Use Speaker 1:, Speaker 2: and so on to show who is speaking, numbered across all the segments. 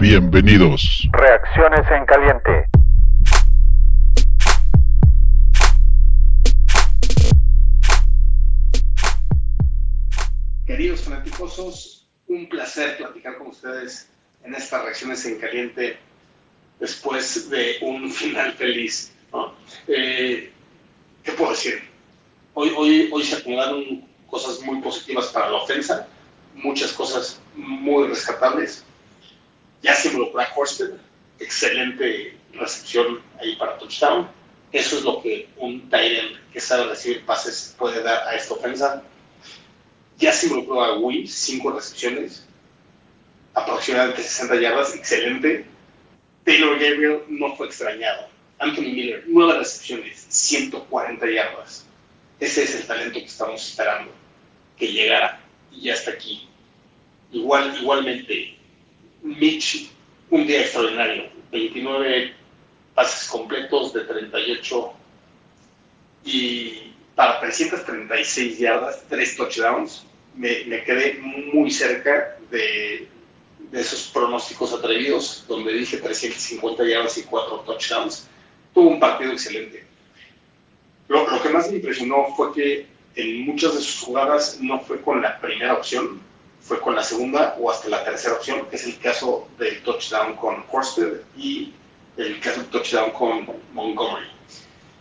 Speaker 1: Bienvenidos.
Speaker 2: Reacciones en caliente.
Speaker 3: Queridos fanáticosos, un placer platicar con ustedes en estas reacciones en caliente después de un final feliz. ¿no? Eh, ¿Qué puedo decir? Hoy, hoy, hoy se acumularon cosas muy positivas para la ofensa, muchas cosas muy rescatables. Ya se involucró a Horsted, excelente recepción ahí para touchdown. Eso es lo que un Tyrant que sabe recibir pases puede dar a esta ofensa. Ya se involucró a Wills, cinco recepciones, aproximadamente 60 yardas, excelente. Taylor Gabriel no fue extrañado. Anthony Miller, nueve recepciones, 140 yardas. Ese es el talento que estamos esperando que llegara y ya está aquí. Igual, igualmente, Mitch, un día extraordinario, 29 pases completos de 38 y para 336 yardas, 3 touchdowns. Me, me quedé muy cerca de, de, esos pronósticos atrevidos, donde dije 350 yardas y 4 touchdowns. Tuvo un partido excelente. Lo, lo que más me impresionó fue que en muchas de sus jugadas no fue con la primera opción, fue con la segunda o hasta la tercera opción, que es el caso del touchdown con Horsted y el caso del touchdown con Montgomery.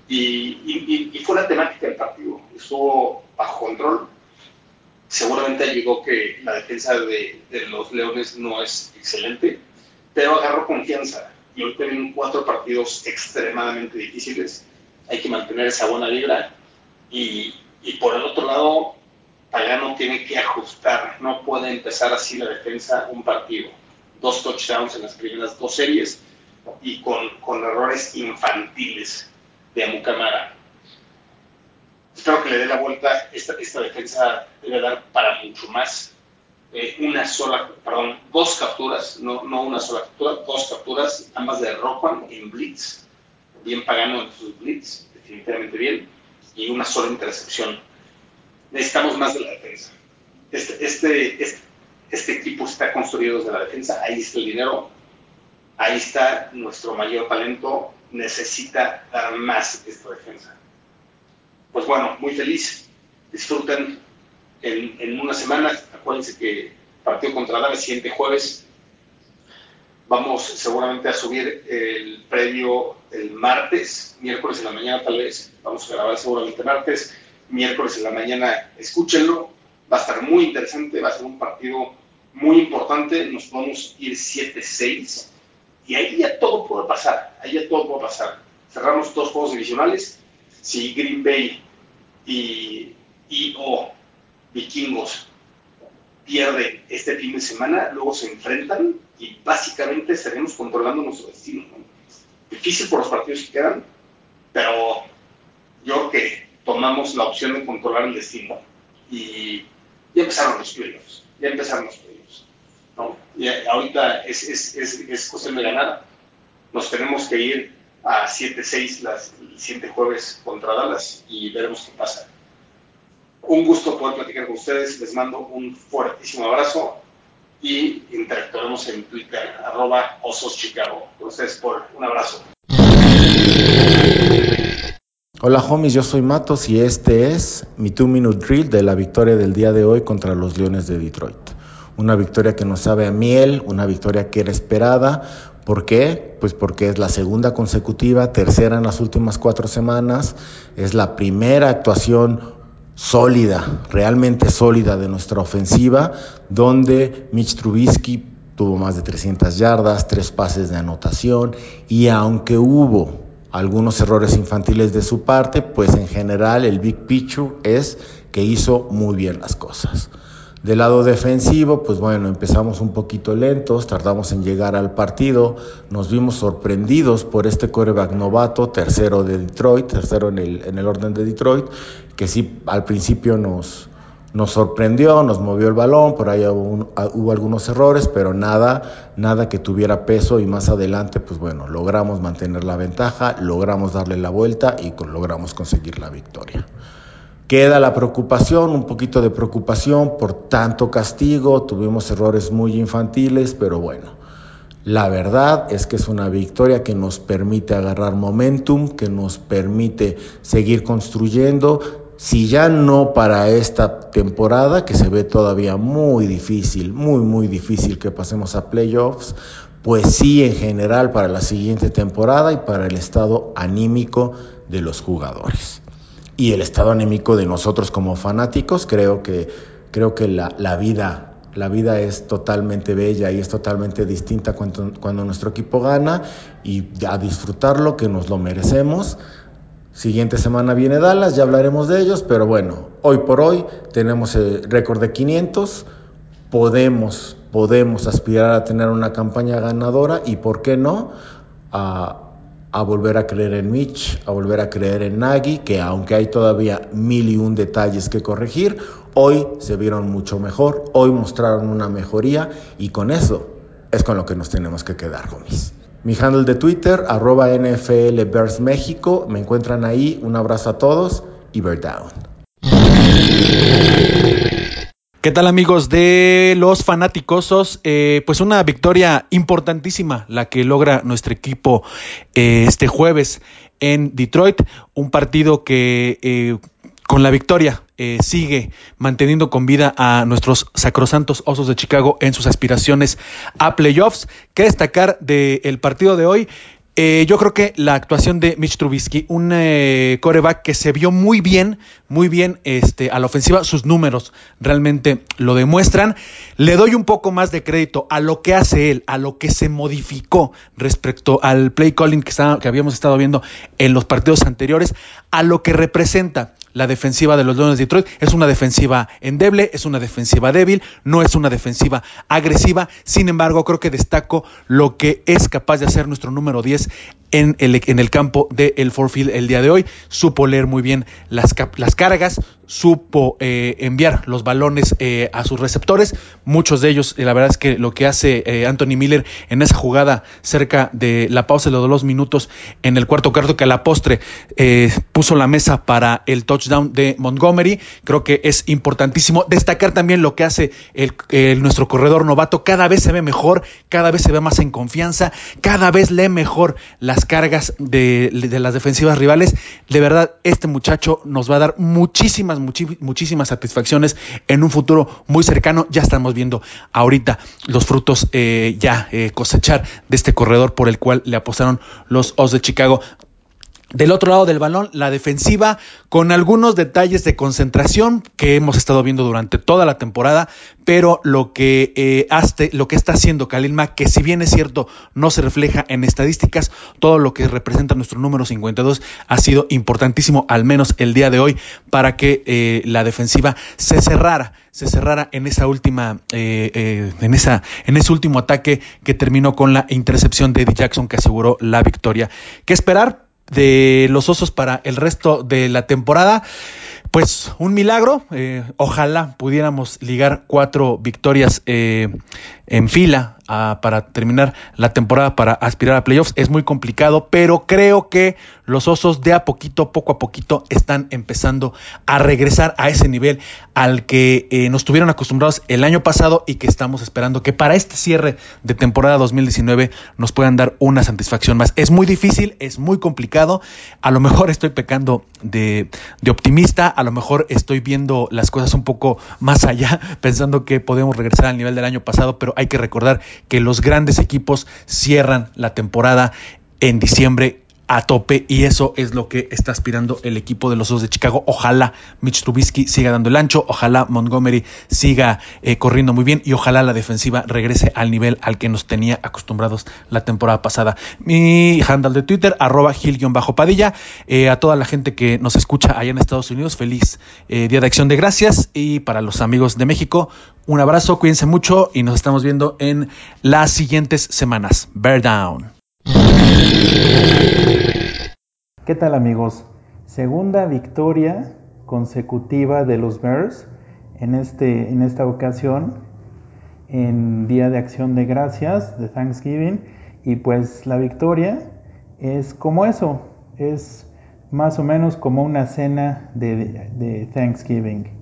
Speaker 3: Y, y, y, fue la temática del partido, estuvo bajo control. Seguramente ayudó que la defensa de, de los Leones no es excelente, pero agarró confianza. Y hoy tienen cuatro partidos extremadamente difíciles. Hay que mantener esa buena vibra. Y, y por el otro lado, Pagano tiene que ajustar, no puede empezar así la defensa un partido. Dos touchdowns en las primeras dos series y con, con errores infantiles de Amukamara. Espero que le dé la vuelta. Esta, esta defensa debe dar para mucho más. Eh, una sola, perdón, dos capturas, no, no una sola captura, dos capturas, ambas de Roquan en Blitz. Bien Pagano en sus Blitz, definitivamente bien. Y una sola intercepción necesitamos más de la defensa. Este, este, este, este, equipo está construido desde la defensa, ahí está el dinero, ahí está nuestro mayor talento, necesita dar más esta defensa. Pues bueno, muy feliz, disfruten en, en una semana, acuérdense que partido contra Dallas, siguiente jueves, vamos seguramente a subir el previo el martes, miércoles en la mañana tal vez, vamos a grabar seguramente martes, miércoles en la mañana, escúchenlo, va a estar muy interesante, va a ser un partido muy importante, nos podemos ir 7-6 y ahí ya todo puede pasar, ahí ya todo puede pasar. Cerramos dos juegos divisionales, si Green Bay y, y o Vikingos pierden este fin de semana, luego se enfrentan y básicamente estaremos controlando nuestro destino. ¿no? Difícil por los partidos que quedan, pero yo creo que tomamos la opción de controlar el destino. Y ya empezaron los playoffs, ya empezaron los playoffs. ¿no? Ahorita es, es, es, es, cuestión de ganar. Nos tenemos que ir a 7-6 el siguiente jueves contra Dallas y veremos qué pasa. Un gusto poder platicar con ustedes. Les mando un fuertísimo abrazo y interactuaremos en Twitter, arroba Osos Chicago. Ustedes por un abrazo.
Speaker 4: Hola homies, yo soy Matos y este es mi 2 Minute Drill de la victoria del día de hoy contra los Leones de Detroit. Una victoria que nos sabe a miel, una victoria que era esperada. ¿Por qué? Pues porque es la segunda consecutiva, tercera en las últimas cuatro semanas, es la primera actuación sólida, realmente sólida de nuestra ofensiva, donde Mitch Trubisky tuvo más de 300 yardas, tres pases de anotación y aunque hubo algunos errores infantiles de su parte, pues en general el big picture es que hizo muy bien las cosas. Del lado defensivo, pues bueno, empezamos un poquito lentos, tardamos en llegar al partido, nos vimos sorprendidos por este coreback novato, tercero de Detroit, tercero en el, en el orden de Detroit, que sí al principio nos, nos sorprendió, nos movió el balón, por ahí hubo, hubo, algunos errores, pero nada, nada que tuviera peso y más adelante, pues bueno, logramos mantener la ventaja, logramos darle la vuelta y logramos conseguir la victoria. Queda la preocupación, un poquito de preocupación por tanto castigo, tuvimos errores muy infantiles, pero bueno, La verdad es que es una victoria que nos permite agarrar momentum, que nos permite seguir construyendo. Si ya no para esta temporada, que se ve todavía muy difícil, muy, muy difícil que pasemos a playoffs, pues sí en general para la siguiente temporada y para el estado anímico de los jugadores. Y el estado anímico de nosotros como fanáticos, creo que, creo que la, la vida la vida es totalmente bella y es totalmente distinta cuando, cuando, nuestro equipo gana y a disfrutarlo que nos lo merecemos. Siguiente semana viene Dallas, ya hablaremos de ellos, pero bueno, hoy por hoy tenemos el récord de 500, podemos, podemos aspirar a tener una campaña ganadora y, ¿por qué no?, a, volver a creer en Mitch, a volver a creer en Nagy, que aunque hay todavía mil y un detalles que corregir, hoy se vieron mucho mejor, hoy mostraron una mejoría y con eso es con lo que nos tenemos que quedar, homies. Mi handle de Twitter, arroba NFL México, me encuentran ahí, un abrazo a todos y Bear Down.
Speaker 1: ¿Qué tal amigos de los fanáticosos? Eh, pues una victoria importantísima la que logra nuestro equipo eh, este jueves en Detroit, un partido que eh, con la victoria eh, sigue manteniendo con vida a nuestros sacrosantos Osos de Chicago en sus aspiraciones a playoffs. ¿Qué destacar del partido de hoy? Eh, yo creo que la actuación de Mitch Trubisky, un eh, coreback que se vio muy bien, muy bien este, a la ofensiva, sus números realmente lo demuestran. Le doy un poco más de crédito a lo que hace él, a lo que se modificó respecto al play calling que, que habíamos estado viendo en los partidos anteriores, a lo que representa la defensiva de los Leones de Detroit. Es una defensiva endeble, es una defensiva débil, no es una defensiva agresiva. Sin embargo, creo que destaco lo que es capaz de hacer nuestro número 10 en el, en el campo del el Forfield el día de hoy. Supo leer muy bien las, las cargas, supo eh, enviar los balones eh, a sus receptores. Muchos de ellos, la verdad es que lo que hace eh, Anthony Miller en esa jugada cerca de la pausa de los dos minutos en el cuarto cuarto, que a la postre puso la mesa para el touchdown de Montgomery, creo que es importantísimo. Destacar también lo que hace el, nuestro corredor novato. Cada vez se ve mejor, cada vez se ve más en confianza, cada vez lee mejor las cargas de las defensivas rivales. De verdad, este muchacho nos va a dar muchísimas muchísimas satisfacciones en un futuro muy cercano. Ya estamos viendo ahorita los frutos eh, ya eh, cosechar de este corredor por el cual le apostaron los Os de Chicago. Del otro lado del balón, la defensiva con algunos detalles de concentración que hemos estado viendo durante toda la temporada, pero lo que, eh, lo que está haciendo Khalil Mack, que si bien es cierto no se refleja en estadísticas, todo lo que representa nuestro número 52 ha sido importantísimo, al menos el día de hoy, para que eh, la defensiva se cerrara, se cerrara en esa última, eh, en esa, en ese último ataque que terminó con la intercepción de Eddie Jackson que aseguró la victoria. ¿Qué esperar? De los osos para el resto de la temporada. Pues un milagro, eh, ojalá pudiéramos ligar cuatro victorias eh, en fila para terminar la temporada para aspirar a playoffs. Es muy complicado, pero creo que los osos de a poquito, poco a poquito, están empezando a regresar a ese nivel al que eh, nos tuvieron acostumbrados el año pasado y que estamos esperando que para este cierre de temporada 2019 nos puedan dar una satisfacción más. Es muy difícil, es muy complicado. A lo mejor estoy pecando de, de optimista, a lo mejor estoy viendo las cosas un poco más allá, pensando que podemos regresar al nivel del año pasado, pero hay que recordar que los grandes equipos cierran la temporada en diciembre a tope y eso es lo que está aspirando el equipo de los dos de Chicago. Ojalá Mitch Trubisky siga dando el ancho, ojalá Montgomery siga eh, corriendo muy bien y ojalá la defensiva regrese al nivel al que nos tenía acostumbrados la temporada pasada. Mi handle de Twitter, arroba gil-padilla. Eh, a toda la gente que nos escucha allá en Estados Unidos, feliz eh, Día de Acción de Gracias y para los amigos de México, un abrazo, cuídense mucho y nos estamos viendo en las siguientes semanas. Bear down.
Speaker 5: ¿Qué tal amigos? Segunda victoria consecutiva de los Bears en, este, en esta ocasión en Día de Acción de Gracias de Thanksgiving y pues la victoria es como eso, es más o menos como una cena de Thanksgiving.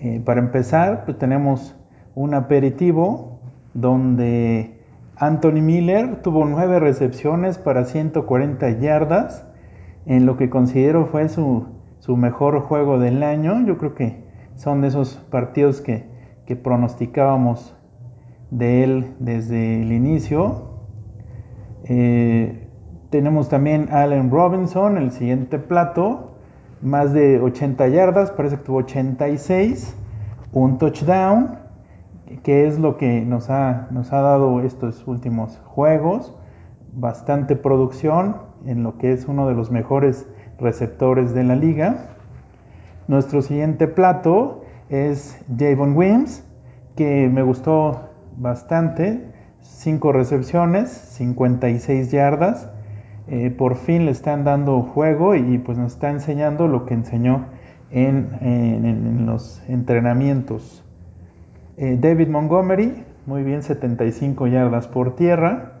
Speaker 5: Eh, para empezar, pues tenemos un aperitivo donde Anthony Miller tuvo nueve recepciones para 140 yardas, en lo que considero fue su, su mejor juego del año. Yo creo que son de esos partidos que, que pronosticábamos de él desde el inicio. Eh, tenemos también Allen Robinson, el siguiente plato, más de 80 yardas, parece que tuvo 86, un touchdown que es lo que nos ha, nos ha dado estos últimos juegos. Bastante producción en lo que es uno de los mejores receptores de la liga. Nuestro siguiente plato es Javon Wims, que me gustó bastante. 5 recepciones, 56 yardas. Eh, por fin le están dando juego y pues nos está enseñando lo que enseñó en, en los entrenamientos. Eh, David Montgomery, muy bien, 75 yardas por tierra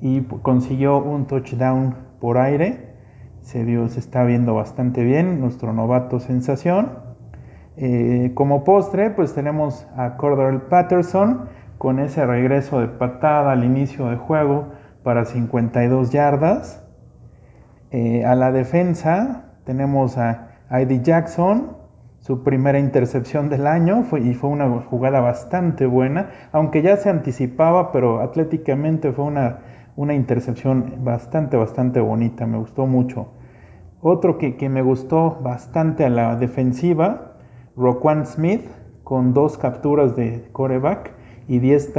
Speaker 5: y consiguió un touchdown por aire. Se, vio, se está viendo bastante bien, nuestro novato sensación. Eh, como postre, pues tenemos a Cordell Patterson con ese regreso de patada al inicio de juego para 52 yardas. Eh, a la defensa tenemos a Eddie Jackson su primera intercepción del año fue, y fue una jugada bastante buena, aunque ya se anticipaba, pero atléticamente fue una, una intercepción bastante, bastante bonita, me gustó mucho. Otro que, que me gustó bastante a la defensiva, Roquan Smith, con dos capturas de coreback y 10,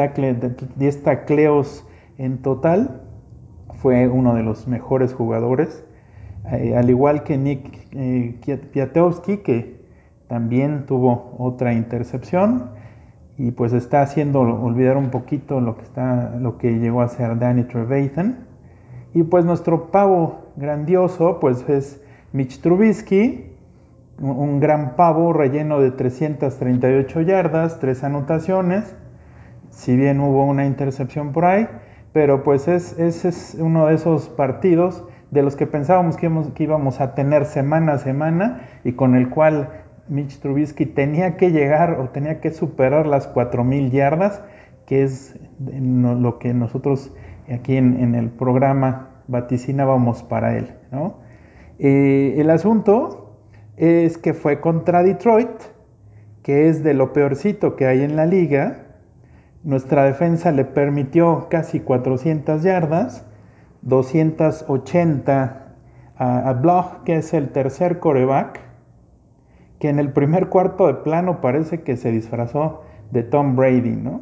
Speaker 5: tacleos en total, fue uno de los mejores jugadores. Eh, al igual que Nick eh, Piatowski, que también tuvo otra intercepción y pues está haciendo olvidar un poquito lo que, está, lo que llegó a ser Danny Trevathan. Y pues nuestro pavo grandioso pues es Mitch Trubisky, un gran pavo relleno de 338 yardas, tres anotaciones, si bien hubo una intercepción por ahí, pero pues es, ese es uno de esos partidos de los que pensábamos que íbamos, que íbamos a tener semana a semana y con el cual Mitch Trubisky tenía que llegar o tenía que superar las 4.000 yardas, que es lo que nosotros aquí en, el programa vaticinábamos para él. Eh, el asunto es que fue contra Detroit, que es de lo peorcito que hay en la liga. Nuestra defensa le permitió casi 400 yardas, 280 a, a Bloch, que es el tercer coreback que en el primer cuarto de plano parece que se disfrazó de Tom Brady, ¿no?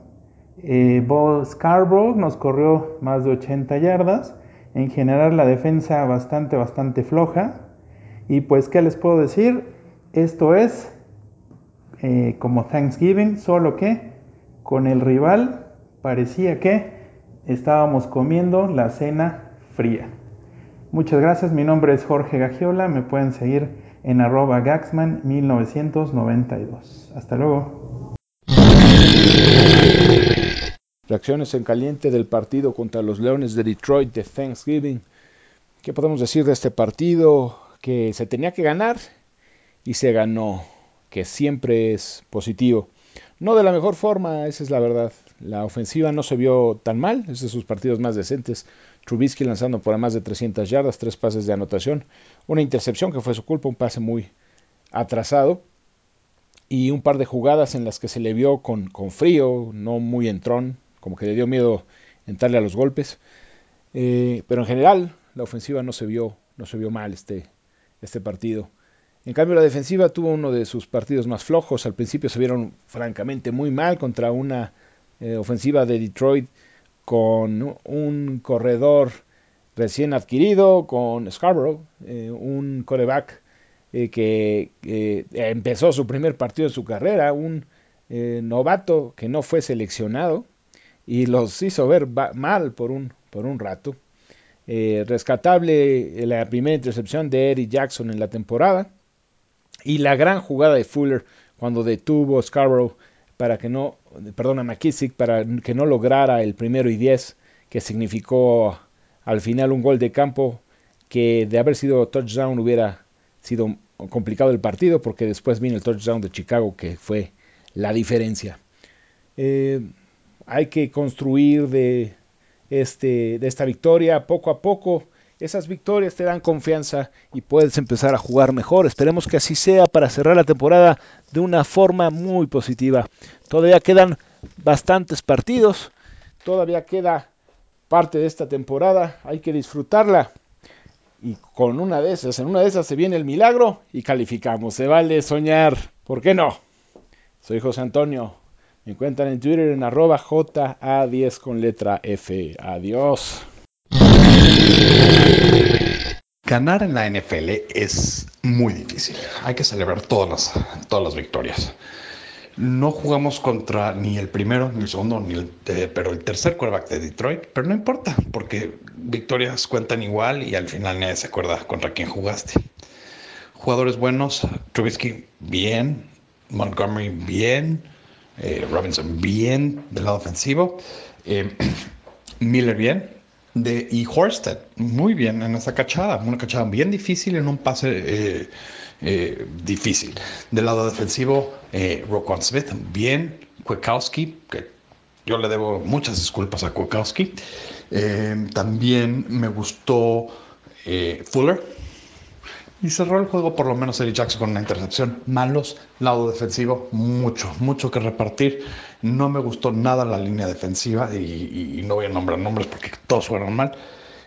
Speaker 5: Eh, Bo Scarborough nos corrió más de 80 yardas. En general la defensa bastante, bastante floja. Y pues, ¿qué les puedo decir? Esto es eh, como Thanksgiving, solo que con el rival parecía que estábamos comiendo la cena fría. Muchas gracias, mi nombre es Jorge Gagiola, me pueden seguir en arroba Gaxman 1992. Hasta luego.
Speaker 6: Reacciones en caliente del partido contra los Leones de Detroit de Thanksgiving. ¿Qué podemos decir de este partido? Que se tenía que ganar y se ganó, que siempre es positivo. No de la mejor forma, esa es la verdad. La ofensiva no se vio tan mal, es de sus partidos más decentes. Trubisky lanzando por más de 300 yardas, tres pases de anotación, una intercepción que fue su culpa, un pase muy atrasado y un par de jugadas en las que se le vio con, con frío, no muy entrón, como que le dio miedo entrarle a los golpes. Eh, pero en general la ofensiva no se vio, no se vio mal este, este partido. En cambio, la defensiva tuvo uno de sus partidos más flojos. Al principio se vieron francamente muy mal contra una eh, ofensiva de Detroit con un corredor recién adquirido, con Scarborough, eh, un coreback eh, que empezó su primer partido de su carrera, un novato que no fue seleccionado y los hizo ver mal por un, por un rato. rescatable la primera intercepción de Eddie Jackson en la temporada y la gran jugada de Fuller cuando detuvo Scarborough para que no, perdón, a para que no lograra el primero y diez, que significó al final un gol de campo que de haber sido touchdown hubiera sido complicado el partido porque después vino el touchdown de Chicago que fue la diferencia. Eh, hay que construir de este, de esta victoria poco a poco. Esas victorias te dan confianza y puedes empezar a jugar mejor. Esperemos que así sea para cerrar la temporada de una forma muy positiva. Todavía quedan bastantes partidos, todavía queda parte de esta temporada, hay que disfrutarla. Y con una de esas, en una de esas se viene el milagro y calificamos. Se vale soñar, ¿por qué no? Soy José Antonio. Me encuentran en Twitter en arroba JA10 con letra F. Adiós.
Speaker 7: Ganar en la NFL es muy difícil. Hay que celebrar todas las, victorias. No jugamos contra ni el primero, ni el segundo, ni el, eh, pero el tercer quarterback de Detroit. Pero no importa, porque victorias cuentan igual y al final nadie se acuerda contra quién jugaste. Jugadores buenos, Trubisky bien, Montgomery bien, eh, Robinson bien del lado ofensivo, eh, Miller bien, de, y Horsted muy bien en esa cachada, una cachada bien difícil en un pase eh, eh, difícil. Del lado defensivo, eh, Roquan Smith bien, Kwiatkowski, que yo le debo muchas disculpas a Kwiatkowski. Eh, también me gustó Fuller, y cerró el juego por lo menos Eric Jackson con una intercepción. Malos, lado defensivo, mucho, mucho que repartir. No me gustó nada la línea defensiva y, no voy a nombrar nombres porque todos fueron mal.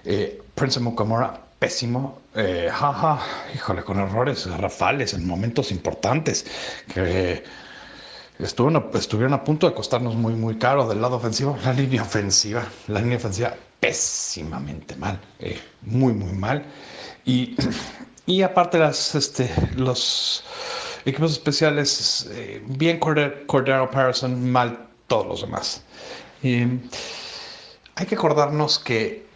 Speaker 7: Eh, Prince Mukamura, pésimo. Eh, jaja, híjole, con errores rafales en momentos importantes que estuvieron a, estuvieron a punto de costarnos muy, muy caro del lado ofensivo. La línea ofensiva, la línea ofensiva pésimamente mal, eh, muy, muy mal. Y y aparte las, este, los equipos especiales, eh, bien Cordero, Patterson, mal todos los demás. Eh, hay que acordarnos que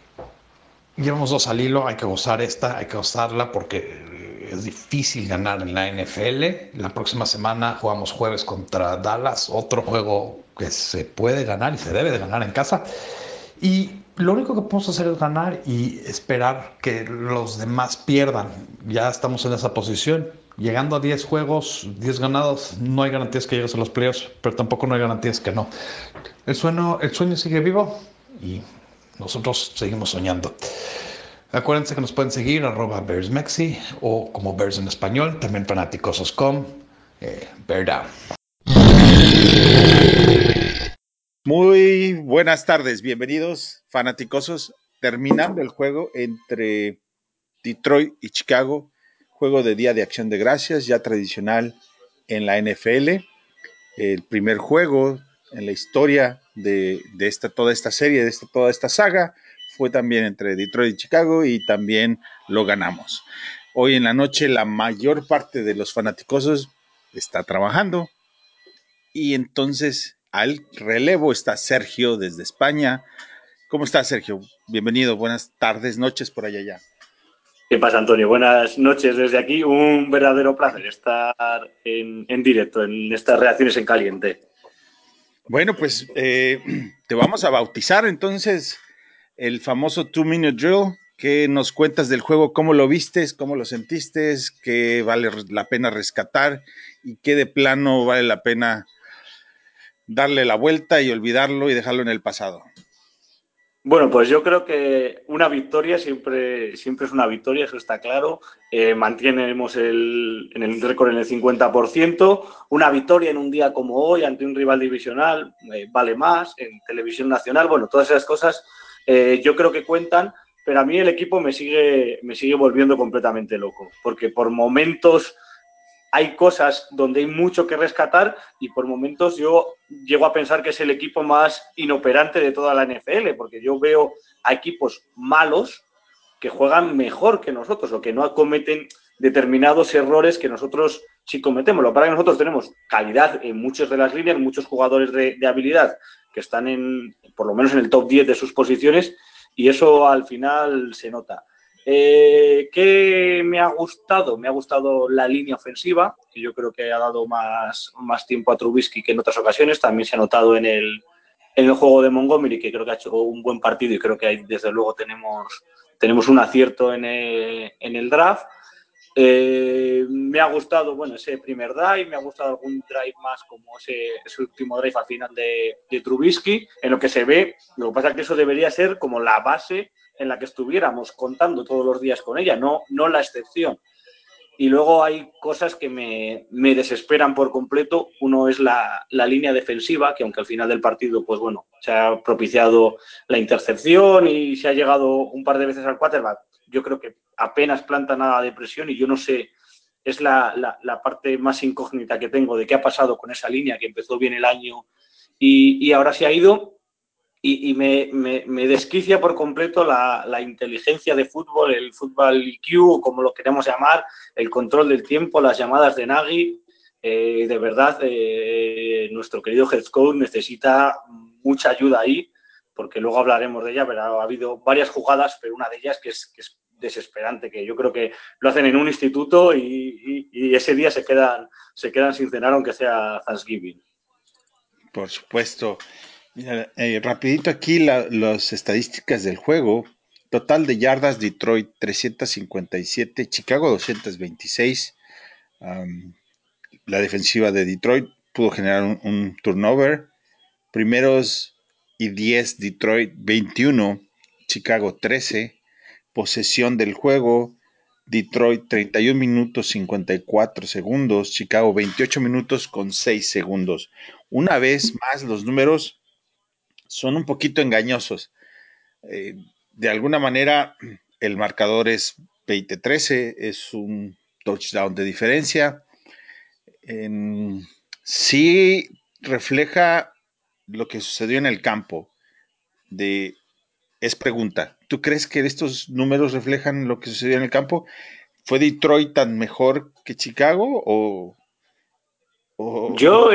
Speaker 7: llevamos dos al hilo, hay que gozar esta, hay que gozarla porque es difícil ganar en la NFL. La próxima semana jugamos jueves contra Dallas, otro juego que se puede ganar y se debe de ganar en casa. Y lo único que podemos hacer es ganar y esperar que los demás pierdan. Ya estamos en esa posición. Llegando a 10 juegos, 10 ganados, no hay garantías que llegues a los playoffs, pero tampoco no hay garantías que no. El sueño, el sueño sigue vivo y nosotros seguimos soñando. Acuérdense que nos pueden seguir arroba BearsMexi o como Bears en español, también fanáticos.com, eh, Bear Down.
Speaker 8: Muy buenas tardes, bienvenidos fanaticosos. Terminando el juego entre Detroit y Chicago, juego de Día de Acción de Gracias, ya tradicional en la NFL. El primer juego en la historia de, esta, toda esta serie, de esta, toda esta saga, fue también entre Detroit y Chicago y también lo ganamos. Hoy en la noche la mayor parte de los fanaticosos está trabajando y entonces al relevo está Sergio desde España. ¿Cómo estás, Sergio? Bienvenido, buenas tardes, noches por allá ya.
Speaker 9: ¿Qué pasa, Antonio? Buenas noches desde aquí. Un verdadero placer estar en, en directo en estas reacciones en caliente.
Speaker 8: Bueno, pues eh, te vamos a bautizar entonces el famoso Two Minute Drill. ¿Qué nos cuentas del juego? ¿Cómo lo vistes? ¿Cómo lo sentiste? ¿Qué vale la pena rescatar? ¿Y qué de plano vale la pena darle la vuelta y olvidarlo y dejarlo en el pasado?
Speaker 9: Bueno, pues yo creo que una victoria siempre, siempre es una victoria, eso está claro. Eh, mantenemos el, en el récord en el 50%. Una victoria en un día como hoy ante un rival divisional eh, vale más, en televisión nacional, bueno, todas esas cosas eh, yo creo que cuentan, pero a mí el equipo me sigue, me sigue volviendo completamente loco, porque por momentos hay cosas donde hay mucho que rescatar y por momentos yo llego a pensar que es el equipo más inoperante de toda la NFL, porque yo veo a equipos malos que juegan mejor que nosotros o que no cometen determinados errores que nosotros sí cometemos. Lo es que nosotros tenemos calidad en muchas de las líneas, muchos jugadores de, de habilidad que están en, por lo menos en el top 10 de sus posiciones y eso al final se nota. Eh, ¿Qué me ha gustado? Me ha gustado la línea ofensiva, que yo creo que ha dado más, más tiempo a Trubisky que en otras ocasiones. También se ha notado en el, en el juego de Montgomery, que creo que ha hecho un buen partido y creo que ahí, desde luego tenemos, tenemos un acierto en el, en el draft. Eh, me ha gustado, bueno, ese primer drive, me ha gustado algún drive más como ese, ese último drive al final de, de, Trubisky, en lo que se ve, lo que pasa es que eso debería ser como la base en la que estuviéramos contando todos los días con ella, no, no la excepción. Y luego hay cosas que me, me desesperan por completo. Uno es la, la, línea defensiva, que aunque al final del partido, pues bueno, se ha propiciado la intercepción y se ha llegado un par de veces al quarterback, yo creo que apenas planta nada de presión y yo no sé, es la, la, parte más incógnita que tengo de qué ha pasado con esa línea que empezó bien el año y, y ahora se ha ido y, me, desquicia por completo la, inteligencia de fútbol, el fútbol IQ, como lo queremos llamar, el control del tiempo, las llamadas de Nagy. Eh, de verdad, eh, nuestro querido head coach necesita mucha ayuda ahí, porque luego hablaremos de ella, pero ha habido varias jugadas, pero una de ellas que es, desesperante, que yo creo que lo hacen en un instituto y, y ese día se quedan, se quedan sin cenar, aunque sea Thanksgiving.
Speaker 8: Por supuesto. Mira, eh, rapidito aquí la, las estadísticas del juego. Total de yardas, Detroit 357, Chicago 226. Um, la defensiva de Detroit pudo generar un, un, turnover. Primeros y 10, Detroit 21, Chicago 13. Posesión del juego, Detroit 31 minutos 54 segundos, Chicago 28 minutos con 6 segundos. Una vez más, los números son un poquito engañosos. Eh, de alguna manera, el marcador es 20-13, es un touchdown de diferencia. En, sí refleja lo que sucedió en el campo. Es pregunta, ¿tú crees que estos números reflejan lo que sucedió en el campo? ¿Fue Detroit tan mejor que Chicago o,
Speaker 9: o... Yo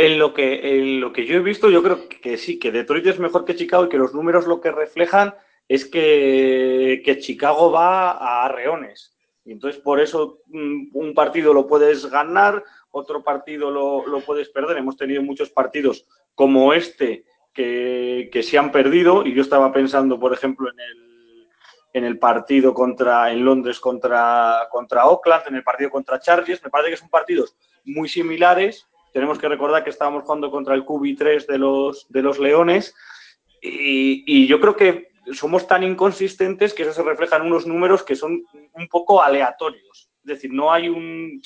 Speaker 9: en lo, que, en lo que yo he visto, yo creo que sí, que Detroit es mejor que Chicago y que los números lo que reflejan es que, que Chicago va a arreones. Y entonces, por eso mm, un partido lo puedes ganar, otro partido lo, lo puedes perder. Hemos tenido muchos partidos como este que, que, se han perdido. Y yo estaba pensando, por ejemplo, en el, en el partido contra, en Londres contra, contra Oakland, en el partido contra Chargers. Me parece que son partidos muy similares tenemos que recordar que estábamos jugando contra el QB3 de los, de los Leones y, yo creo que somos tan inconsistentes que eso se refleja en unos números que son un poco aleatorios. Es decir, no hay un,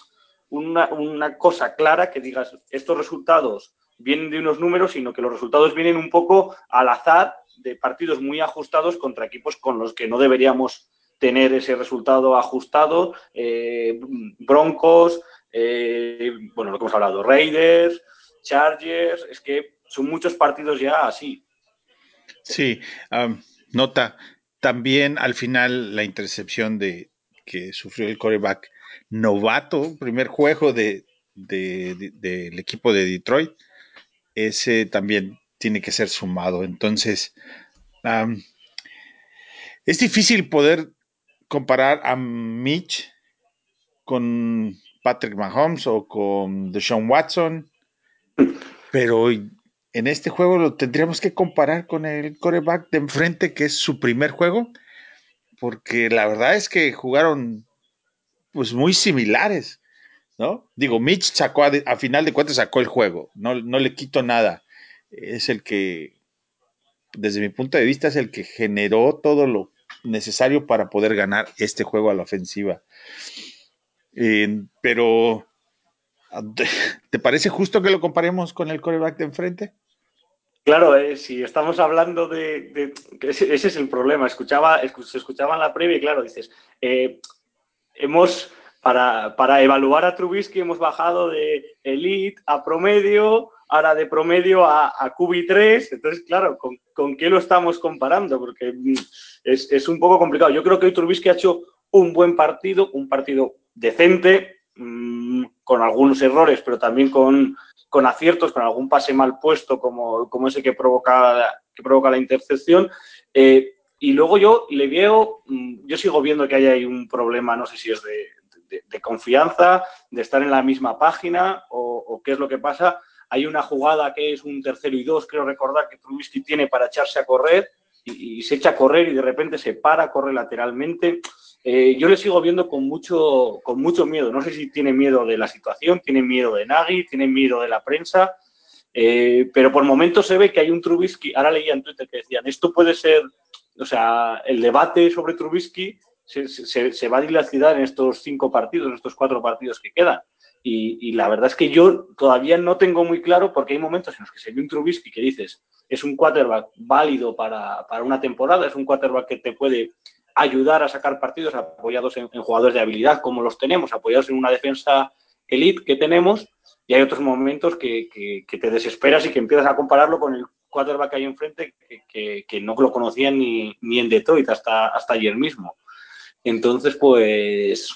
Speaker 9: una, una cosa clara que digas estos resultados vienen de unos números, sino que los resultados vienen un poco al azar de partidos muy ajustados contra equipos con los que no deberíamos tener ese resultado ajustado. Eh, broncos, eh, bueno, lo que hemos hablado, Raiders, Chargers, es que son muchos partidos ya así.
Speaker 8: Sí, nota, también al final la intercepción de que sufrió el coreback novato, primer juego de, de, de, del equipo de Detroit, ese también tiene que ser sumado. Entonces, es difícil poder comparar a Mitch con Patrick Mahomes o con Deshaun Watson, pero en este juego lo tendríamos que comparar con el coreback de enfrente, que es su primer juego, porque la verdad es que jugaron pues muy similares, ¿no? Digo, Mitch sacó a, a final de cuentas sacó el juego, no, no le quito nada, es el que, desde mi punto de vista, es el que generó todo lo necesario para poder ganar este juego a la ofensiva. Eh, pero, ¿te parece justo que lo comparemos con el coreback de enfrente?
Speaker 9: Claro, eh, si estamos hablando de, de, ese, es el problema. Escuchaba, se escuchaba en la previa y claro, dices, eh, hemos, para, para, evaluar a Trubisky hemos bajado de elite a promedio, ahora de promedio a, a QB3. Entonces, claro, ¿con, ¿con, qué lo estamos comparando? Porque mm, es, es un poco complicado. Yo creo que hoy Trubisky ha hecho un buen partido, un partido decente, mmm, con algunos errores, pero también con, con, aciertos, con algún pase mal puesto, como, como ese que provoca, que provoca la intercepción. Eh, y luego yo le veo, mmm, yo sigo viendo que hay un problema, no sé si es de, de, confianza, de estar en la misma página o, o, qué es lo que pasa. Hay una jugada que es un tercero y dos, creo recordar que Trubisky tiene para echarse a correr y, y se echa a correr y de repente se para, corre lateralmente eh, yo le sigo viendo con mucho, con mucho miedo. No sé si tiene miedo de la situación, tiene miedo de Nagy, tiene miedo de la prensa, eh, pero por momentos se ve que hay un Trubisky. Ahora leía en Twitter que decían, esto puede ser, o sea, el debate sobre Trubisky se, se, va a dilacidar en estos cinco partidos, en estos cuatro partidos que quedan. Y, y, la verdad es que yo todavía no tengo muy claro porque hay momentos en los que se ve un Trubisky que dices, es un quarterback válido para, para una temporada, es un quarterback que te puede ayudar a sacar partidos apoyados en, en, jugadores de habilidad como los tenemos, apoyados en una defensa elite que tenemos, y hay otros momentos que, que, que te desesperas y que empiezas a compararlo con el quarterback que hay enfrente que, que no lo conocían ni, ni, en Detroit hasta, hasta ayer mismo. Entonces, pues,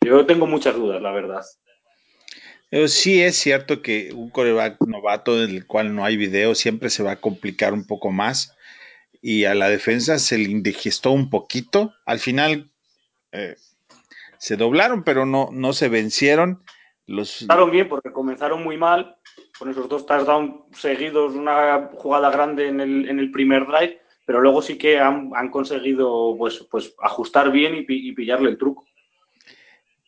Speaker 9: yo tengo muchas dudas, la verdad.
Speaker 8: Pero sí es cierto que un coreback novato del cual no hay video siempre se va a complicar un poco más y a la defensa se le indigestó un poquito. Al final eh, se doblaron, pero no, no se vencieron. Los...
Speaker 9: Estaron bien porque comenzaron muy mal con esos dos touchdowns seguidos, una jugada grande en el, en el primer drive, pero luego sí que han, han conseguido pues, pues ajustar bien y, y pillarle el truco.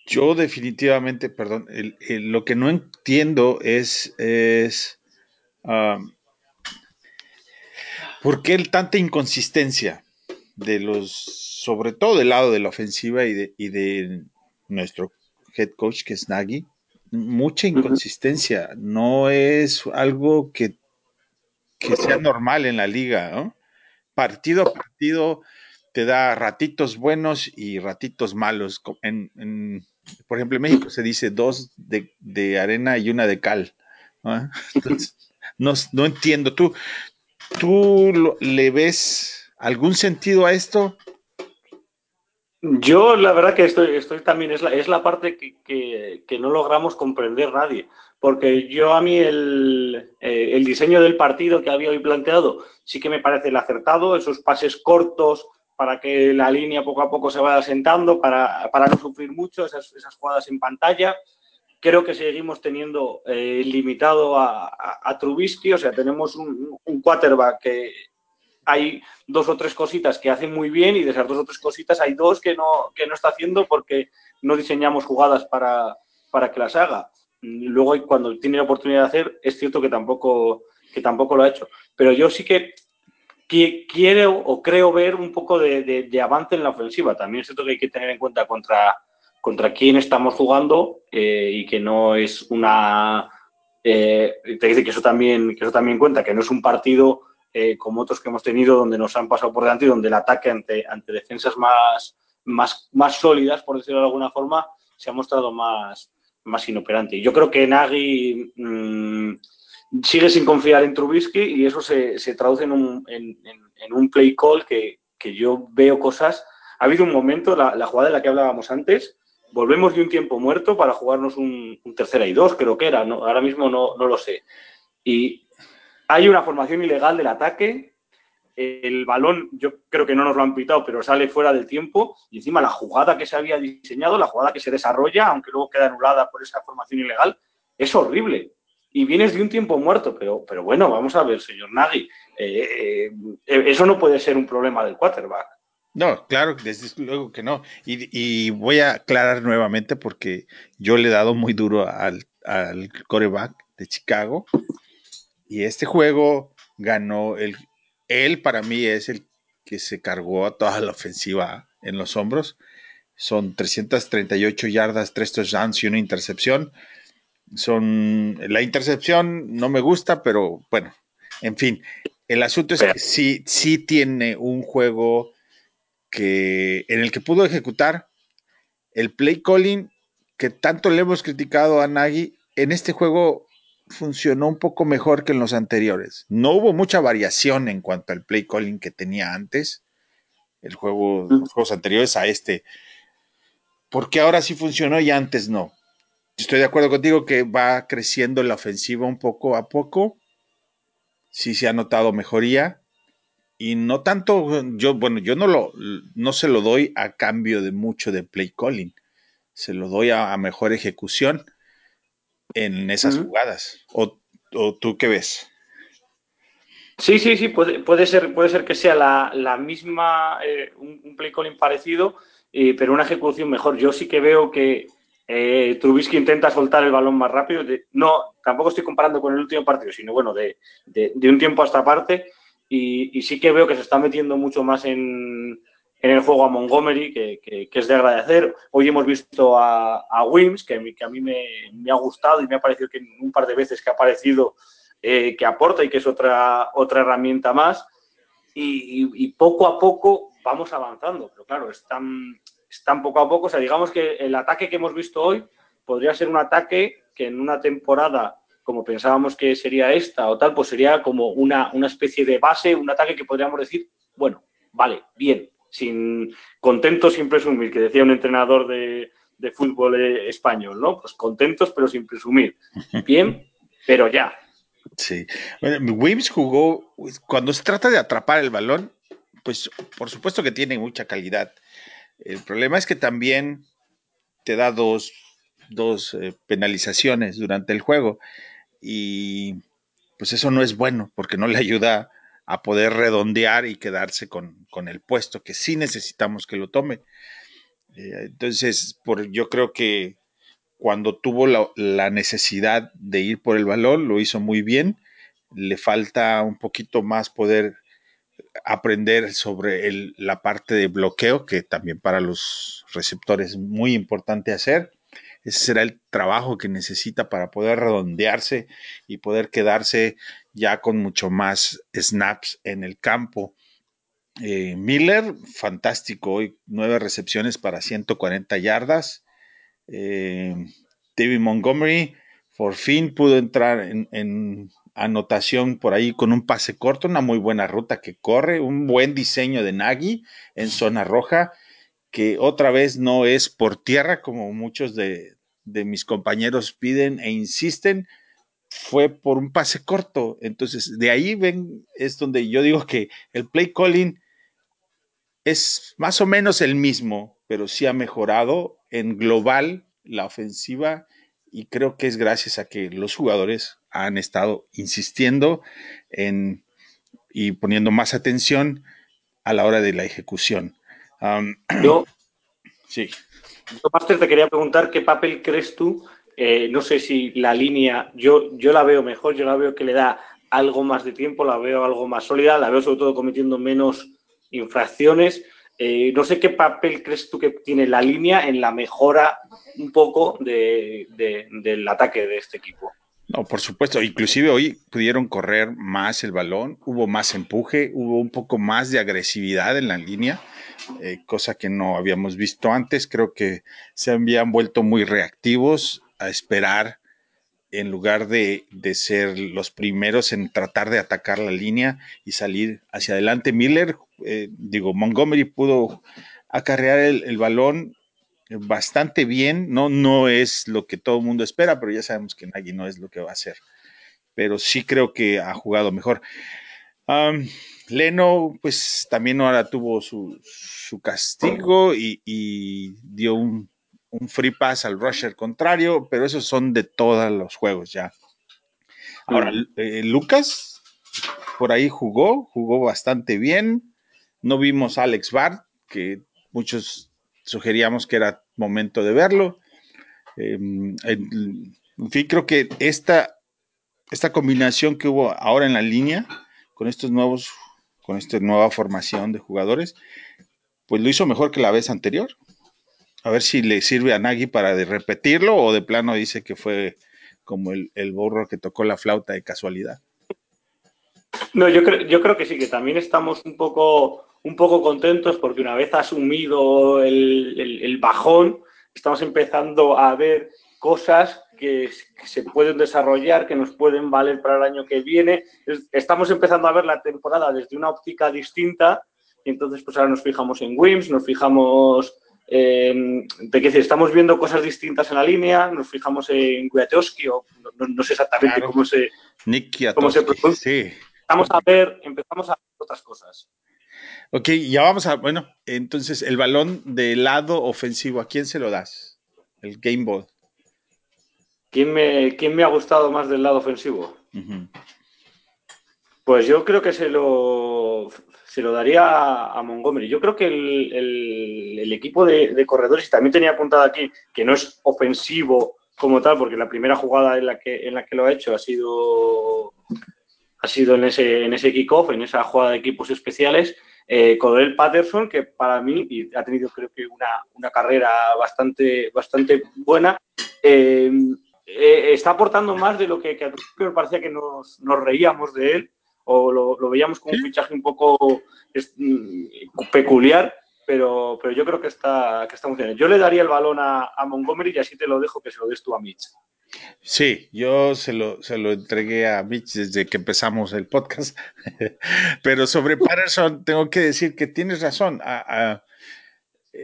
Speaker 8: Yo definitivamente, perdón, el, el, lo que no entiendo es, es um, por qué el, tanta inconsistencia de los, sobre todo del lado de la ofensiva y de, y de nuestro head coach que es Nagy, mucha inconsistencia. No es algo que, que sea normal en la liga, ¿no? Partido a partido te da ratitos buenos y ratitos malos. En, en, por ejemplo, en México se dice dos de, de arena y una de cal. ¿no? Entonces, no, no, entiendo. ¿Tú, tú le ves algún sentido a esto?
Speaker 9: Yo la verdad que estoy, estoy también, es la, es la parte que, que, que, no logramos comprender nadie, porque yo a mí el, eh, el, diseño del partido que había hoy planteado sí que me parece el acertado, esos pases cortos para que la línea poco a poco se vaya asentando, para, para no sufrir mucho esas, esas, jugadas en pantalla. Creo que seguimos teniendo eh, limitado a, a, a, Trubisky, o sea, tenemos un, un quarterback que hay dos o tres cositas que hacen muy bien y de esas dos o tres cositas hay dos que no, que no está haciendo porque no diseñamos jugadas para, para que las haga. Luego, cuando tiene la oportunidad de hacer, es cierto que tampoco, que tampoco lo ha hecho. Pero yo sí que quiero o creo ver un poco de, de, de, avance en la ofensiva. También es cierto que hay que tener en cuenta contra, contra quién estamos jugando eh, y que no es una... Eh, te dice que eso también que eso también cuenta, que no es un partido eh, como otros que hemos tenido donde nos han pasado por delante y donde el ataque ante, ante defensas más, más, más sólidas, por decirlo de alguna forma, se ha mostrado más, más inoperante. Yo creo que Nagy mmm, sigue sin confiar en Trubisky y eso se, se traduce en un, en un, play call que, que, yo veo cosas. Ha habido un momento, la, la, jugada de la que hablábamos antes, volvemos de un tiempo muerto para jugarnos un, tercera y dos, creo que era, ¿no? ahora mismo no, no lo sé. Y hay una formación ilegal del ataque. El balón, yo creo que no nos lo han pitado, pero sale fuera del tiempo. Y encima la jugada que se había diseñado, la jugada que se desarrolla, aunque luego queda anulada por esa formación ilegal, es horrible. Y vienes de un tiempo muerto, pero, pero bueno, vamos a ver, señor Nagy. Eh, eh, eso no puede ser un problema del quarterback.
Speaker 8: No, claro, desde luego que no. Y, y, voy a aclarar nuevamente porque yo le he dado muy duro al, al coreback de Chicago y este juego ganó el. Él para mí es el que se cargó a toda la ofensiva en los hombros. Son 338 yardas, 3 touchdowns y una intercepción. Son. La intercepción no me gusta, pero bueno, en fin. El asunto es que sí, sí tiene un juego que, en el que pudo ejecutar el play calling que tanto le hemos criticado a Nagy. En este juego funcionó un poco mejor que en los anteriores. No hubo mucha variación en cuanto al play calling que tenía antes, el juego, los juegos anteriores a este. Porque ahora sí funcionó y antes no. Estoy de acuerdo contigo que va creciendo la ofensiva un poco a poco. Sí se ha notado mejoría. Y no tanto, yo, bueno, yo no lo, no se lo doy a cambio de mucho de play calling. Se lo doy a, a mejor ejecución en esas uh -huh. jugadas. ¿O, ¿O, tú qué ves?
Speaker 9: Sí, sí, sí, puede, puede, ser, puede ser que sea la, la misma, eh, un, un, play calling parecido. pero una ejecución mejor. Yo sí que veo que eh, Trubisky intenta soltar el balón más rápido. no, tampoco estoy comparando con el último partido, sino bueno, de, un tiempo a esta parte. Y, sí que veo que se está metiendo mucho más en, el juego a Montgomery, que, es de agradecer. Hoy hemos visto a, Wims, que, que a mí me, ha gustado y me ha parecido que un par de veces que ha aparecido eh, que aporta y que es otra, otra herramienta más. Y, poco a poco vamos avanzando. Pero claro, están, están poco a poco. O sea, digamos que el ataque que hemos visto hoy podría ser un ataque que en una temporada, como pensábamos que sería esta o tal, pues sería como una, una especie de base, un ataque que podríamos decir, bueno, vale, bien, sin contento sin presumir, que decía un entrenador de, de fútbol eh, español, ¿no? Pues contentos pero sin presumir. Bien, pero ya.
Speaker 8: Sí. Bueno, Wims jugó, cuando se trata de atrapar el balón, pues por supuesto que tiene mucha calidad. El problema es que también te da dos, eh, penalizaciones durante el juego y pues eso no es bueno porque no le ayuda a poder redondear y quedarse con, el puesto que sí necesitamos que lo tome. Eh, entonces, por, yo creo que cuando tuvo la, la, necesidad de ir por el balón, lo hizo muy bien. Le falta un poquito más poder aprender sobre la parte de bloqueo, que también para los receptores es muy importante hacer. Ese será el trabajo que necesita para poder redondearse y poder quedarse ya con mucho más snaps en el campo. Eh, Miller, fantástico hoy, nueve recepciones para 140 yardas. Eh, David Montgomery, por fin pudo entrar en anotación por ahí con un pase corto, una muy buena ruta que corre, un buen diseño de Nagy en zona roja, que otra vez no es por tierra como muchos de, mis compañeros piden e insisten, fue por un pase corto. Entonces, de ahí ven, es donde yo digo que el play calling es más o menos el mismo, pero sí ha mejorado en global la ofensiva y creo que es gracias a que los jugadores han estado insistiendo en, y poniendo más atención a la hora de la ejecución.
Speaker 9: Yo, sí. Yo, Master, te quería preguntar qué papel crees tú. Eh, no sé si la línea, yo, yo la veo mejor, yo la veo que le da algo más de tiempo, la veo algo más sólida, la veo sobre todo cometiendo menos infracciones. Eh, no sé qué papel crees tú que tiene la línea en la mejora un poco del ataque de este equipo.
Speaker 8: No, por supuesto. Inclusive hoy pudieron correr más el balón, hubo más empuje, hubo un poco más de agresividad en la línea, eh, cosa que no habíamos visto antes. Creo que se habían vuelto muy reactivos a esperar en lugar de, ser los primeros en tratar de atacar la línea y salir hacia adelante. Miller, eh, digo, Montgomery pudo acarrear el, balón bastante bien, no, no es lo que todo el mundo espera, pero ya sabemos que Nagy no es lo que va a hacer. Pero sí creo que ha jugado mejor. Leno, pues también ahora tuvo su, castigo y dio un, un free pass al rusher contrario, pero esos son de todos los juegos ya. Ahora, eh, Lucas por ahí jugó, jugó bastante bien. No vimos a Alex Bart, que muchos sugeríamos que era momento de verlo. Em, en fin, creo que esta, esta combinación que hubo ahora en la línea, con estos nuevos, con esta nueva formación de jugadores, pues lo hizo mejor que la vez anterior. A ver si le sirve a Nagy para repetirlo o de plano dice que fue como el, el burro que tocó la flauta de casualidad.
Speaker 9: No, yo creo, yo creo que sí, que también estamos un poco, un poco contentos porque una vez asumido el, bajón, estamos empezando a ver cosas que, se pueden desarrollar, que nos pueden valer para el año que viene. Estamos empezando a ver la temporada desde una óptica distinta y entonces pues ahora nos fijamos en Wims, nos fijamos eh, decir, estamos viendo cosas distintas en la línea, nos fijamos en Kwiatkowski, o no, sé exactamente cómo se, cómo se
Speaker 8: Sí.
Speaker 9: A ver, empezamos a ver otras cosas.
Speaker 8: Ok, ya vamos a, bueno, entonces el balón del lado ofensivo, ¿a quién se lo das? El Game Ball.
Speaker 9: ¿Quién me, ¿Quién me ha gustado más del lado ofensivo? Pues yo creo que se lo, se lo daría a, Montgomery. Yo creo que el, equipo de, corredores, y también tenía apuntado aquí, que no es ofensivo como tal, porque la primera jugada en la que, en la que lo ha hecho ha sido, ha sido en ese, en ese kickoff, en esa jugada de equipos especiales. Eh, Patterson, que para mí y ha tenido creo que una, carrera bastante, bastante buena, eh, eh, está aportando más de lo que, que al principio parecía que nos, nos reíamos de él o lo, veíamos como un fichaje un poco mm, peculiar, pero, pero yo creo que está, que está funcionando. Yo le daría el balón a, Montgomery y así te lo dejo que se lo des tú a Mitch.
Speaker 8: Sí, yo se lo, se lo entregué a Mitch desde que empezamos el podcast. Pero sobre Patterson, tengo que decir que tienes razón.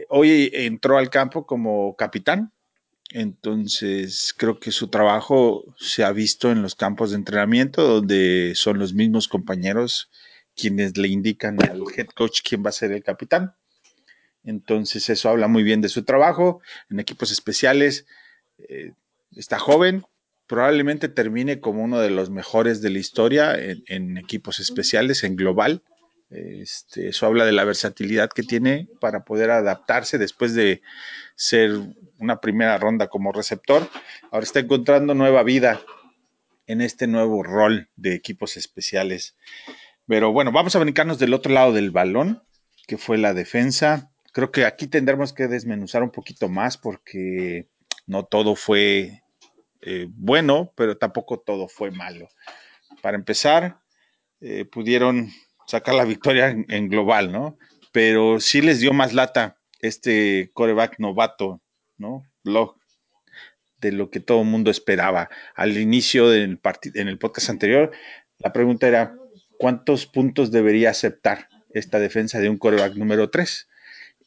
Speaker 8: hoy entró al campo como capitán entonces, creo que su trabajo se ha visto en los campos de entrenamiento, donde son los mismos compañeros quienes le indican al head coach quién va a ser el capitán. Entonces, eso habla muy bien de su trabajo en equipos especiales. Eh, está joven, probablemente termine como uno de los mejores de la historia en, equipos especiales, en global. Este, eso habla de la versatilidad que tiene para poder adaptarse después de ser una primera ronda como receptor. Ahora está encontrando nueva vida en este nuevo rol de equipos especiales. Pero bueno, vamos a brincarnos del otro lado del balón, que fue la defensa. Creo que aquí tendremos que desmenuzar un poquito más porque no todo fue eh, bueno, pero tampoco todo fue malo. Para empezar, eh, pudieron sacar la victoria en, global, ¿no? Pero sí les dio más lata este coreback novato, ¿no? Blog de lo que todo el mundo esperaba. Al inicio del en el podcast anterior, la pregunta era, ¿cuántos puntos debería aceptar esta defensa de un coreback número 3?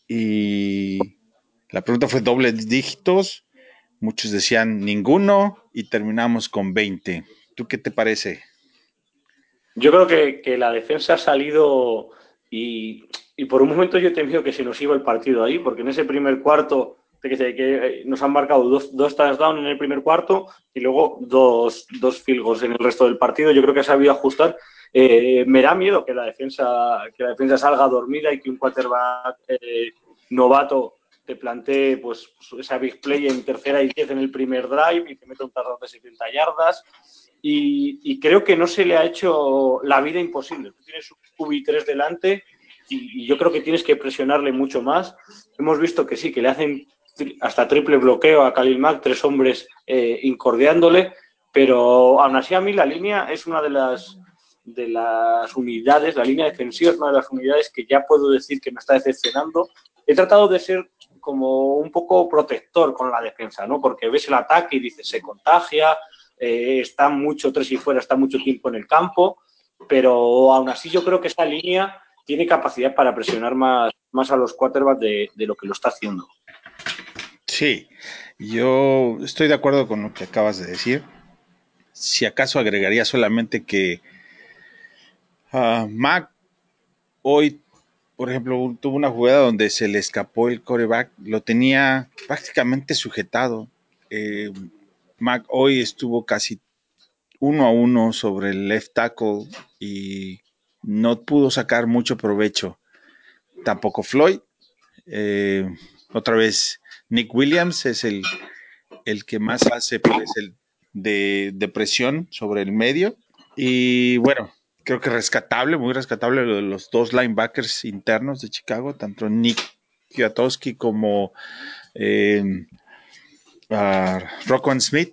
Speaker 8: Y la pregunta fue doble dígitos, muchos decían ninguno y terminamos con 20. ¿Tú qué te parece?
Speaker 9: Yo creo que, la defensa ha salido y, por un momento yo he temido que se nos iba el partido ahí, porque en ese primer cuarto que, que nos han marcado dos, dos touchdowns en el primer cuarto y luego dos, dos field goals en el resto del partido. Yo creo que ha sabido ajustar. Eh, me da miedo que la defensa que la defensa salga dormida y que un quarterback eh, novato te plantee pues, esa big play en tercera y diez en el primer drive y te mete un touchdown de 70 yardas y, creo que no se le ha hecho la vida imposible. Tú tienes un QB3 delante y, yo creo que tienes que presionarle mucho más. Hemos visto que sí, que le hacen hasta triple bloqueo a Khalil Mack, tres hombres eh, incordiándole, pero aún así a mí la línea es una de las, de las unidades, la línea defensiva es una de las unidades que ya puedo decir que me está decepcionando. He tratado de ser como un poco protector con la defensa, ¿no? Porque ves el ataque y dices, se contagia, eh, está mucho tres y fuera, está mucho tiempo en el campo, pero aún así yo creo que esa línea tiene capacidad para presionar más, más a los quarterbacks de, lo que lo está haciendo.
Speaker 8: Sí, yo estoy de acuerdo con lo que acabas de decir. Si acaso agregaría solamente que uh, Mac hoy, por ejemplo, tuvo una jugada donde se le escapó el coreback, lo tenía prácticamente sujetado. Eh, Mac hoy estuvo casi uno a uno sobre el left tackle y no pudo sacar mucho provecho. Tampoco Floyd. Eh, otra vez Nick Williams es el, el que más hace pues, el de, de, presión sobre el medio. Y bueno, creo que rescatable, muy rescatable los dos linebackers internos de Chicago, tanto Nick Kwiatkowski como eh, Rockwan Smith,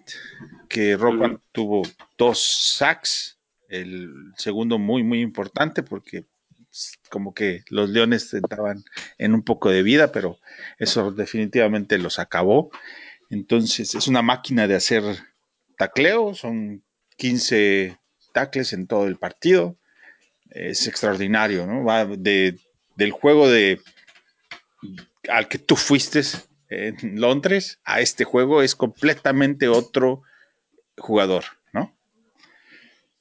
Speaker 8: que Rockwan tuvo dos sacks, el segundo muy, muy importante porque como que los Leones estaban en un poco de vida, pero eso definitivamente los acabó. Entonces es una máquina de hacer tacleo, son 15 tacles en todo el partido. Es extraordinario, ¿no? Va de, del juego de al que tú fuiste en Londres a este juego es completamente otro jugador, ¿no?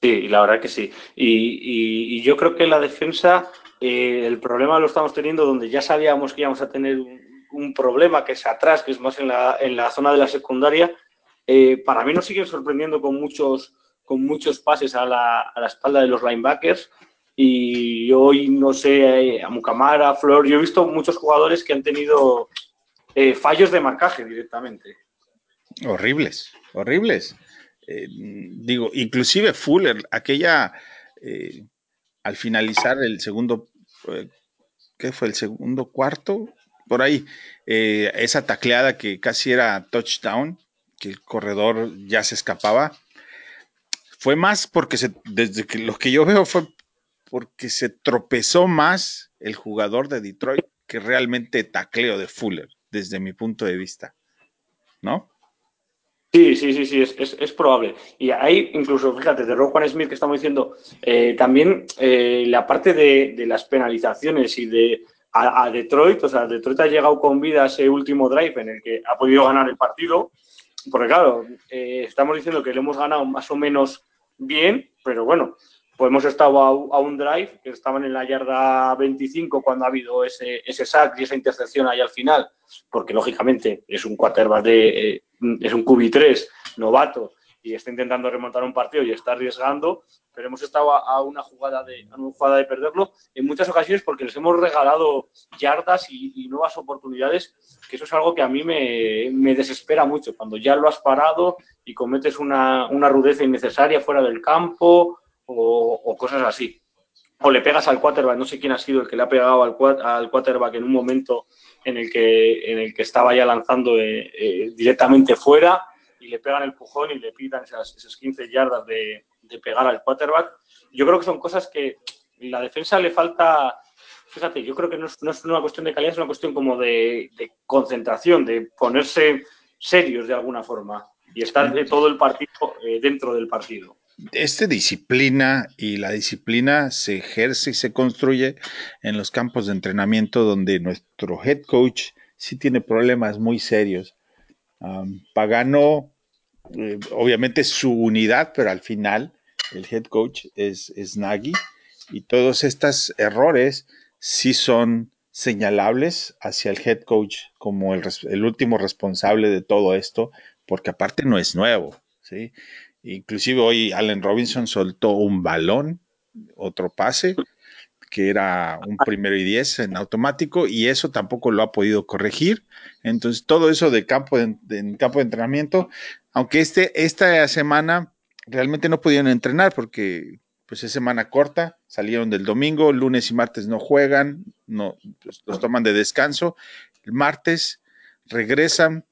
Speaker 9: Sí, la verdad que sí. Y, yo creo que la defensa, eh, el problema lo estamos teniendo donde ya sabíamos que íbamos a tener un, problema que es atrás, que es más en la, en la zona de la secundaria. Eh, para mí nos siguen sorprendiendo con muchos, con muchos pases a la, a la espalda de los linebackers y hoy, no sé, a Mucamara, Flor, yo he visto muchos jugadores que han tenido eh, fallos de marcaje directamente.
Speaker 8: Horribles, horribles. Eh, digo, inclusive Fuller, aquella, eh, al finalizar el segundo, ¿qué fue? El segundo cuarto, por ahí, esa tacleada que casi era touchdown, que el corredor ya se escapaba, fue más porque se, desde que lo que yo veo fue porque se tropezó más el jugador de Detroit que realmente tacleo de Fuller, desde mi punto de vista. ¿No?
Speaker 9: Sí, sí, sí, sí, es, probable. Y ahí, incluso, fíjate, de Juan Smith que estamos diciendo, eh, también eh, la parte de, las penalizaciones y de a, Detroit, o sea, Detroit ha llegado con vida a ese último drive en el que ha podido ganar el partido, porque claro, eh, estamos diciendo que le hemos ganado más o menos bien, pero bueno, pues hemos estado a, un drive, que estaban en la yarda 25 cuando ha habido ese, ese sack y esa intercepción ahí al final, porque lógicamente es un quarterback de, eh, es un QB3 novato y está intentando remontar un partido y está arriesgando, pero hemos estado a, una jugada de una jugada de perderlo en muchas ocasiones porque les hemos regalado yardas y, nuevas oportunidades, que eso es algo que a mí me, me, desespera mucho, cuando ya lo has parado y cometes una, una rudeza innecesaria fuera del campo o, cosas así. O le pegas al quarterback, no sé quién ha sido el que le ha pegado al, al quarterback en un momento en el que, en el que estaba ya lanzando eh, eh, directamente fuera y le pegan el pujón y le pitan esas, esas 15 yardas de, de, pegar al quarterback. Yo creo que son cosas que la defensa le falta, fíjate, yo creo que no es, no es una cuestión de calidad, es una cuestión como de, concentración, de ponerse serios de alguna forma y estar de todo el partido eh, dentro del partido
Speaker 8: esta disciplina y la disciplina se ejerce y se construye en los campos de entrenamiento donde nuestro head coach sí tiene problemas muy serios. Pagano, eh, obviamente su unidad, pero al final el head coach es, Nagy y todos estos errores sí son señalables hacia el head coach como el, último responsable de todo esto, porque aparte no es nuevo, ¿sí? Inclusive hoy Allen Robinson soltó un balón, otro pase, que era un primero y diez en automático, y eso tampoco lo ha podido corregir. Entonces, todo eso de campo de, campo de entrenamiento, aunque este, esta semana realmente no pudieron entrenar porque pues es semana corta, salieron del domingo, lunes y martes no juegan, no, pues, los toman de descanso. El martes regresan,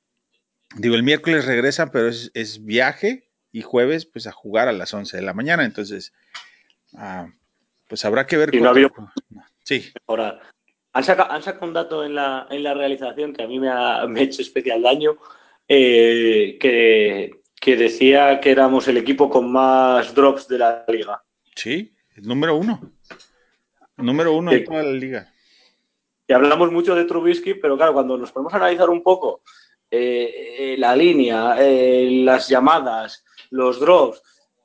Speaker 8: digo, el miércoles regresan, pero es, es viaje, y jueves pues a jugar a las 11 de la mañana. Entonces, ah, pues habrá que ver.
Speaker 9: Sí. Ahora, han sacado, un dato en la, en la realización que a mí me ha, hecho especial daño, eh, que, decía que éramos el equipo con más drops de la liga.
Speaker 8: Sí, el número uno. Número uno de toda la liga.
Speaker 9: Y hablamos mucho de Trubisky, pero claro, cuando nos podemos analizar un poco eh, eh, la línea, las llamadas, los drops.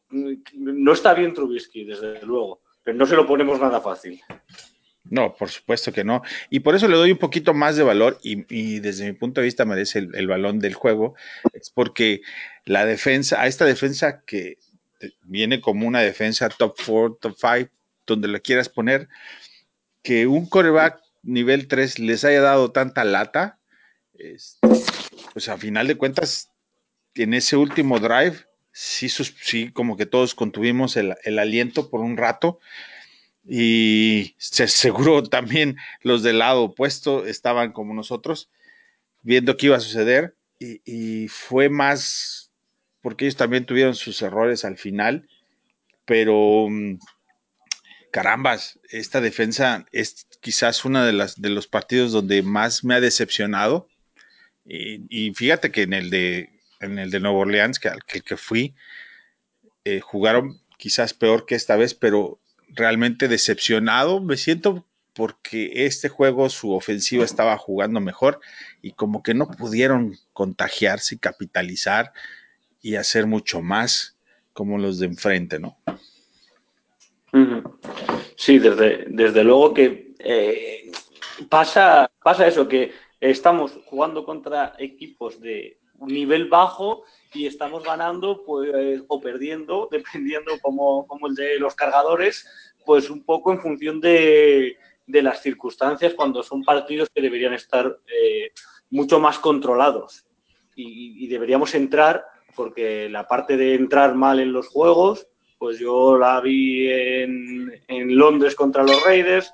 Speaker 9: No está bien Trubisky, desde luego, pero no se lo ponemos nada fácil.
Speaker 8: No, por supuesto que no. Y por eso le doy un poquito más de valor y, desde mi punto de vista merece el, balón del juego. Es porque la defensa, a esta defensa que viene como una defensa top 4, top 5, donde la quieras poner, que un coreback nivel 3 les haya dado tanta lata, pues a final de cuentas, en ese último drive, sí, sí, como que todos contuvimos el, aliento por un rato. Y seguro también los del lado opuesto estaban como nosotros, viendo qué iba a suceder. Y, fue más porque ellos también tuvieron sus errores al final. Pero mm, carambas, esta defensa es quizás uno de, las, de los partidos donde más me ha decepcionado. y fíjate que en el de en el de Nuevo Orleans, que al que, fui, eh, jugaron quizás peor que esta vez, pero realmente decepcionado me siento porque este juego su ofensiva estaba jugando mejor y como que no pudieron contagiarse y capitalizar y hacer mucho más como los de enfrente, ¿no?
Speaker 9: Sí, desde, desde luego que eh, pasa, pasa eso, que estamos jugando contra equipos de nivel bajo y estamos ganando pues, o perdiendo, dependiendo como, como el de los cargadores, pues un poco en función de, las circunstancias cuando son partidos que deberían estar eh, mucho más controlados. Y, deberíamos entrar, porque la parte de entrar mal en los juegos, pues yo la vi en, Londres contra los Raiders,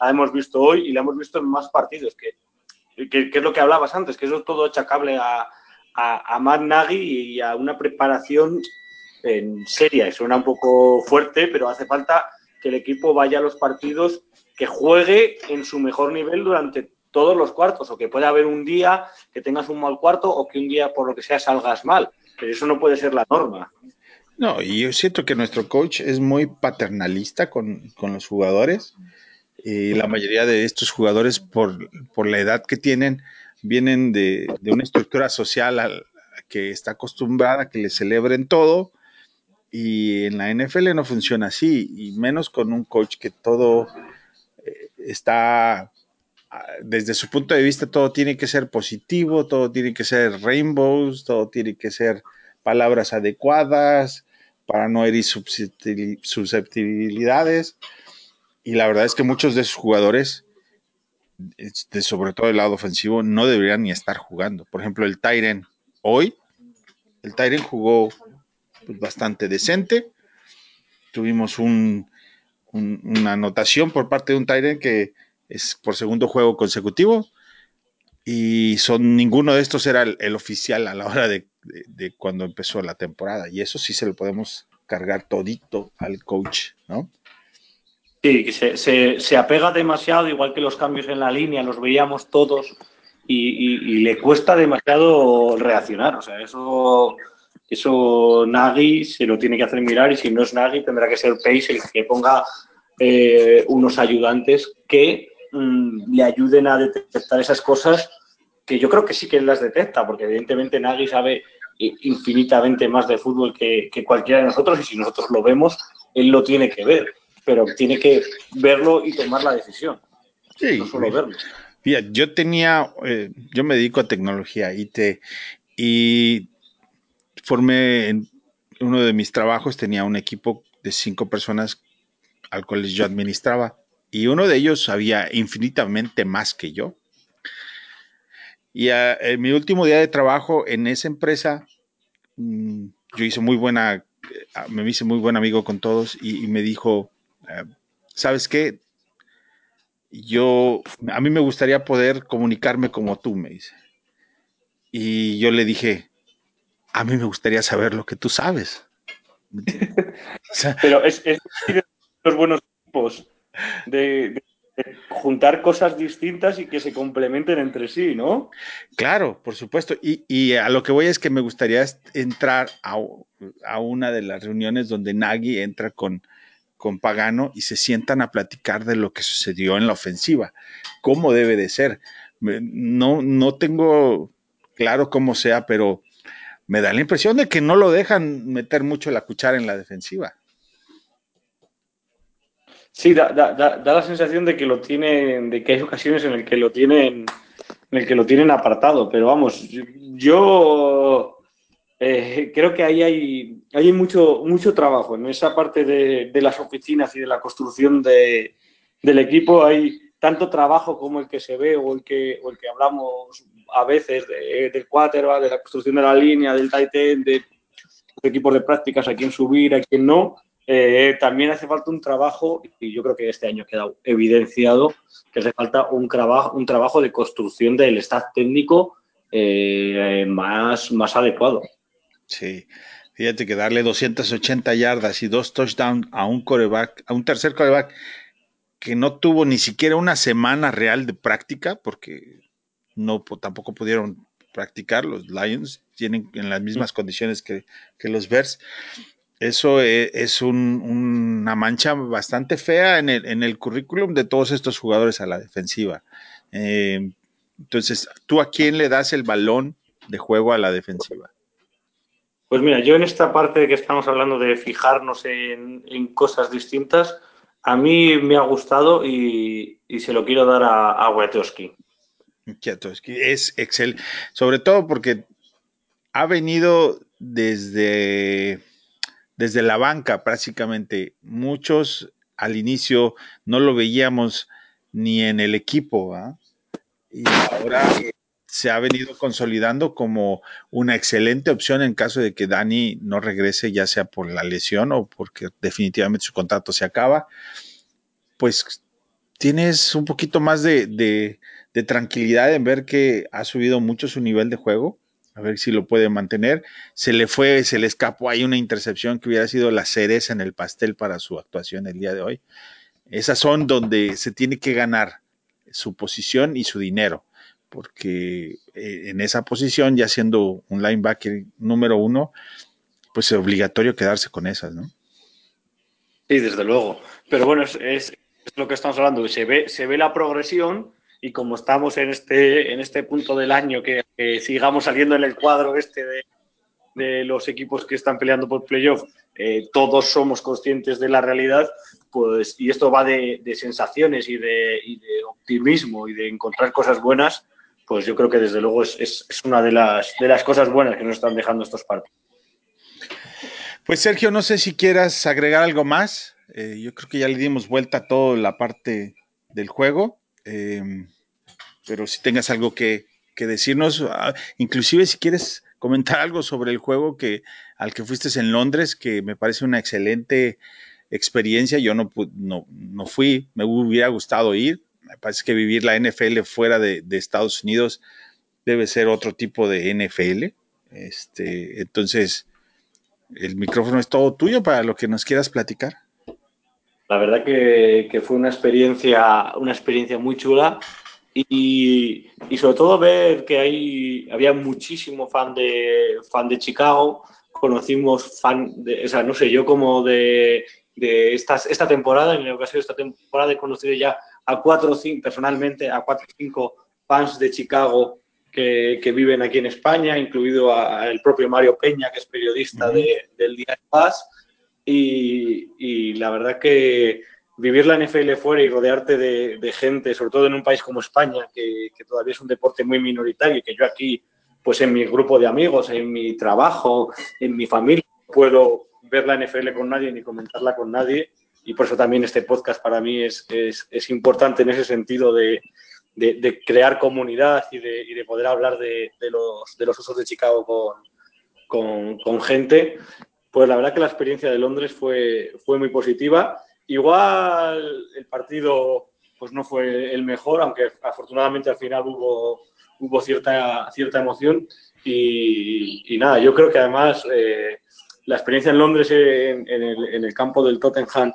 Speaker 9: la hemos visto hoy y la hemos visto en más partidos, que, que, es lo que hablabas antes, que eso es todo achacable a, a, a Matt Nagy y a una preparación en seria. Suena un poco fuerte, pero hace falta que el equipo vaya a los partidos, que juegue en su mejor nivel durante todos los cuartos, o que pueda haber un día que tengas un mal cuarto o que un día por lo que sea salgas mal. Pero eso no puede ser la norma.
Speaker 8: No, y yo siento que nuestro coach es muy paternalista con, con los jugadores. Y la mayoría de estos jugadores, por, por la edad que tienen, vienen de, de una estructura social que está acostumbrada a que le celebren todo y en la NFL no funciona así, y menos con un coach que todo eh, está, ah, desde su punto de vista, todo tiene que ser positivo, todo tiene que ser rainbows, todo tiene que ser palabras adecuadas para no herir susceptibilidades. Y la verdad es que muchos de esos jugadores, sobre todo el lado ofensivo, no deberían ni estar jugando. Por ejemplo, el Tyren hoy, el Tyren jugó pues, bastante decente. Tuvimos un, una anotación por parte de un Tyrant que es por segundo juego consecutivo. Y son ninguno de estos era el, oficial a la hora de, cuando empezó la temporada. Y eso sí se lo podemos cargar todito al coach, ¿no?
Speaker 9: Sí, se, se, se, apega demasiado, igual que los cambios en la línea, los veíamos todos, y, y, le cuesta demasiado reaccionar. O sea, eso eso Nagy se lo tiene que hacer mirar y si no es Nagy tendrá que ser Pace el que ponga eh, unos ayudantes que mm, le ayuden a detectar esas cosas que yo creo que sí que él las detecta, porque evidentemente Nagy sabe infinitamente más de fútbol que, cualquiera de nosotros y si nosotros lo vemos, él lo tiene que ver, pero tiene que verlo y tomar la decisión.
Speaker 8: Sí, no solo verlo. yo tenía, eh, yo me dedico a tecnología y te y formé en uno de mis trabajos, tenía un equipo de cinco personas al cual yo administraba y uno de ellos sabía infinitamente más que yo. Y ah, en mi último día de trabajo en esa empresa, mm, yo hice muy buena, ah, me hice muy buen amigo con todos y, me dijo, ¿sabes qué? Yo, a mí me gustaría poder comunicarme como tú, me dice. Y yo le dije, a mí me gustaría saber lo que tú sabes.
Speaker 9: Pero es, es los buenos tipos de, juntar cosas distintas y que se complementen entre sí, ¿no?
Speaker 8: Claro, por supuesto. Y, a lo que voy es que me gustaría entrar a, una de las reuniones donde Nagy entra con, con Pagano y se sientan a platicar de lo que sucedió en la ofensiva, cómo debe de ser. No, no tengo claro cómo sea, pero me da la impresión de que no lo dejan meter mucho la cuchara en la defensiva.
Speaker 9: Sí, da, la sensación de que lo tienen, de que hay ocasiones en las que lo tienen, en el que lo tienen apartado, pero vamos, yo eh, creo que ahí hay, hay mucho, mucho trabajo en esa parte de, las oficinas y de la construcción del equipo. Hay tanto trabajo como el que se ve o el que, o el que hablamos a veces de, del quarterback, de la construcción de la línea, del tight end, de equipos de prácticas, a quién subir, a quién no. Eh, también hace falta un trabajo, y yo creo que este año ha quedado evidenciado, que hace falta un trabajo, un trabajo de construcción del staff técnico eh, más, más adecuado.
Speaker 8: Sí, fíjate que darle 280 yardas y dos touchdowns a un coreback, a un tercer coreback que no tuvo ni siquiera una semana real de práctica, porque no tampoco pudieron practicar. Los Lions tienen en las mismas condiciones que, los Bears. Eso e, es, una mancha bastante fea en el, en el, currículum de todos estos jugadores a la defensiva. Eh, entonces, ¿tú a quién le das el balón de juego a la defensiva?
Speaker 9: Pues mira, yo en esta parte que estamos hablando de fijarnos en, cosas distintas, a mí me ha gustado y, se lo quiero dar a, a
Speaker 8: es Excel, sobre todo porque ha venido desde, desde la banca prácticamente. Muchos al inicio no lo veíamos ni en el equipo, ¿ah? y ahora se ha venido consolidando como una excelente opción en caso de que Dani no regrese, ya sea por la lesión o porque definitivamente su contrato se acaba. Pues tienes un poquito más de, de, tranquilidad en ver que ha subido mucho su nivel de juego a ver si lo puede mantener. Se le fue, se le escapó ahí una intercepción que hubiera sido la cereza en el pastel para su actuación el día de hoy. Esas son donde se tiene que ganar su posición y su dinero, porque eh, en esa posición, ya siendo un linebacker número uno, pues es obligatorio quedarse con esas, ¿no?
Speaker 9: Sí, desde luego. Pero bueno, es, lo que estamos hablando. Se ve, se ve la progresión y como estamos en este, en este punto del año, que, sigamos saliendo en el cuadro este de, de los equipos que están peleando por playoff, eh, todos somos conscientes de la realidad, pues, y esto va de, sensaciones y de, optimismo y de encontrar cosas buenas, pues yo creo que desde luego es, es, una de las, de las cosas buenas que nos están dejando estos partidos.
Speaker 8: Pues Sergio, no sé si quieras agregar algo más. Eh, yo creo que ya le dimos vuelta a toda la parte del juego. Eh, pero si tengas algo que, que decirnos, uh, inclusive si quieres comentar algo sobre el juego que al que fuiste en Londres, que me parece una excelente experiencia. Yo no, no, no fui, me hubiera gustado ir. Me parece que vivir la NFL fuera de, de Estados Unidos debe ser otro tipo de NFL. Este, entonces, el micrófono es todo tuyo para lo que nos quieras platicar.
Speaker 9: La verdad que, que fue una experiencia, una experiencia muy chula y, y, sobre todo ver que hay, había muchísimo fan de, fan de Chicago. Conocimos fan, de, o sea, no sé, yo como de, de esta, esta temporada, en la ocasión de esta temporada, he conocido ya a cuatro o cinco, personalmente, a cuatro o cinco fans de Chicago que, que, viven aquí en España, incluido al propio Mario Peña, que es periodista uh -huh. de, del Día de Paz. Y, y, la verdad que vivir la NFL fuera y rodearte de, de, gente, sobre todo en un país como España, que, que, todavía es un deporte muy minoritario y que yo aquí, pues en mi grupo de amigos, en mi trabajo, en mi familia, puedo ver la NFL con nadie ni comentarla con nadie. Y por eso también este podcast para mí es, es, es importante en ese sentido de, de, de crear comunidad y de, y de poder hablar de, los, de los usos de Chicago con, con, con, gente, pues la verdad que la experiencia de Londres fue, fue muy positiva. Igual el partido pues no fue el mejor, aunque afortunadamente al final hubo, hubo cierta, cierta emoción. Y, y nada, yo creo que además eh, la experiencia en Londres en, en, el, en el campo del Tottenham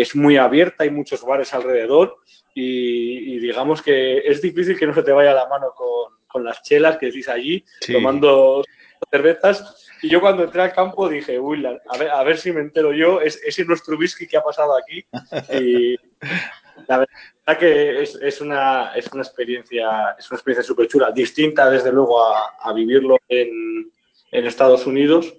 Speaker 9: es muy abierta, hay muchos bares alrededor y, y, digamos que es difícil que no se te vaya la mano con, con las chelas que decís allí, sí. tomando cervezas. Y yo cuando entré al campo dije, uy, a, ver, a ver si me entero yo, es, ese nuestro whisky que ha pasado aquí. Y la verdad que es, es, una, es una experiencia es una experiencia súper chula, distinta desde luego a, a vivirlo en, en Estados Unidos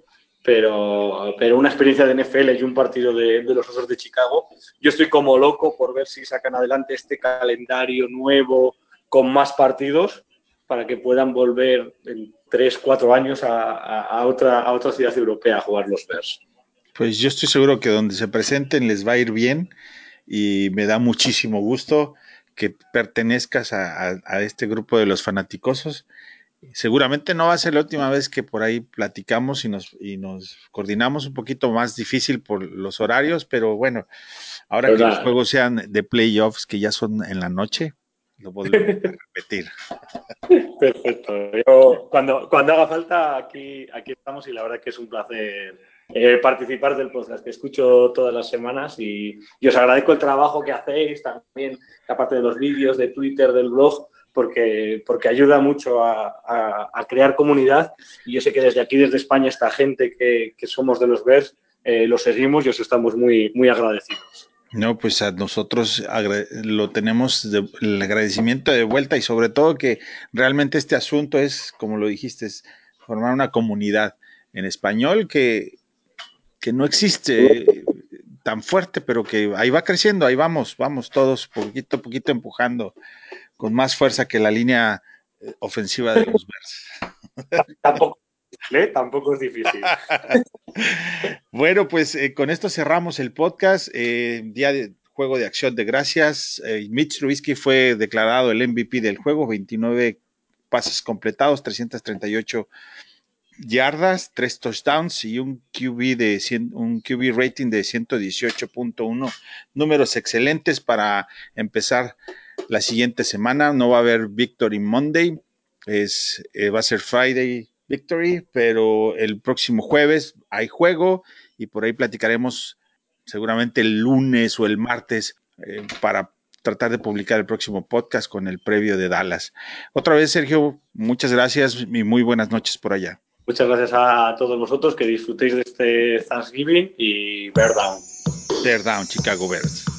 Speaker 9: pero, pero una experiencia de NFL y un partido de, de, los Osos de Chicago. Yo estoy como loco por ver si sacan adelante este calendario nuevo con más partidos para que puedan volver en tres, cuatro años a, a, otra, a otra ciudad europea a jugar los Bears.
Speaker 8: Pues yo estoy seguro que donde se presenten les va a ir bien y me da muchísimo gusto que pertenezcas a, a, a este grupo de los fanaticosos seguramente no va a ser la última vez que por ahí platicamos y nos, y nos coordinamos un poquito más difícil por los horarios, pero bueno, ahora pero que los juegos sean de playoffs, que ya son en la noche, lo podemos repetir.
Speaker 9: Perfecto. Yo, cuando, cuando haga falta, aquí, aquí estamos y la verdad que es un placer eh, participar del podcast que escucho todas las semanas y, y, os agradezco el trabajo que hacéis también, aparte de los vídeos, de Twitter, del blog, porque, porque ayuda mucho a, a, a, crear comunidad y yo sé que desde aquí, desde España, esta gente que, que somos de los BERS, eh, lo seguimos y os estamos muy, muy agradecidos.
Speaker 8: No, pues a nosotros lo tenemos de, el agradecimiento de vuelta y sobre todo que realmente este asunto es, como lo dijiste, es formar una comunidad en español que, que no existe tan fuerte, pero que ahí va creciendo, ahí vamos, vamos todos poquito a poquito empujando con más fuerza que la línea eh, ofensiva de los Bears.
Speaker 9: Tampoco, ¿eh? Tampoco es difícil.
Speaker 8: Bueno, pues eh, con esto cerramos el podcast. Eh, día de juego de acción de gracias. Eh, Mitch Trubisky fue declarado el MVP del juego, 29 pases completados, 338 yardas, 3 touchdowns y un QB de 100, un QB rating de 118.1. Números excelentes para empezar la siguiente semana. No va a haber Victory Monday, es, eh, va a ser Friday Victory, pero el próximo jueves hay juego y por ahí platicaremos seguramente el lunes o el martes eh, para tratar de publicar el próximo podcast con el previo de Dallas. Otra vez, Sergio, muchas gracias y muy buenas noches por allá.
Speaker 9: Muchas gracias a todos vosotros que disfrutéis de este Thanksgiving y Bear Down.
Speaker 8: Bear Down, Chicago Bears.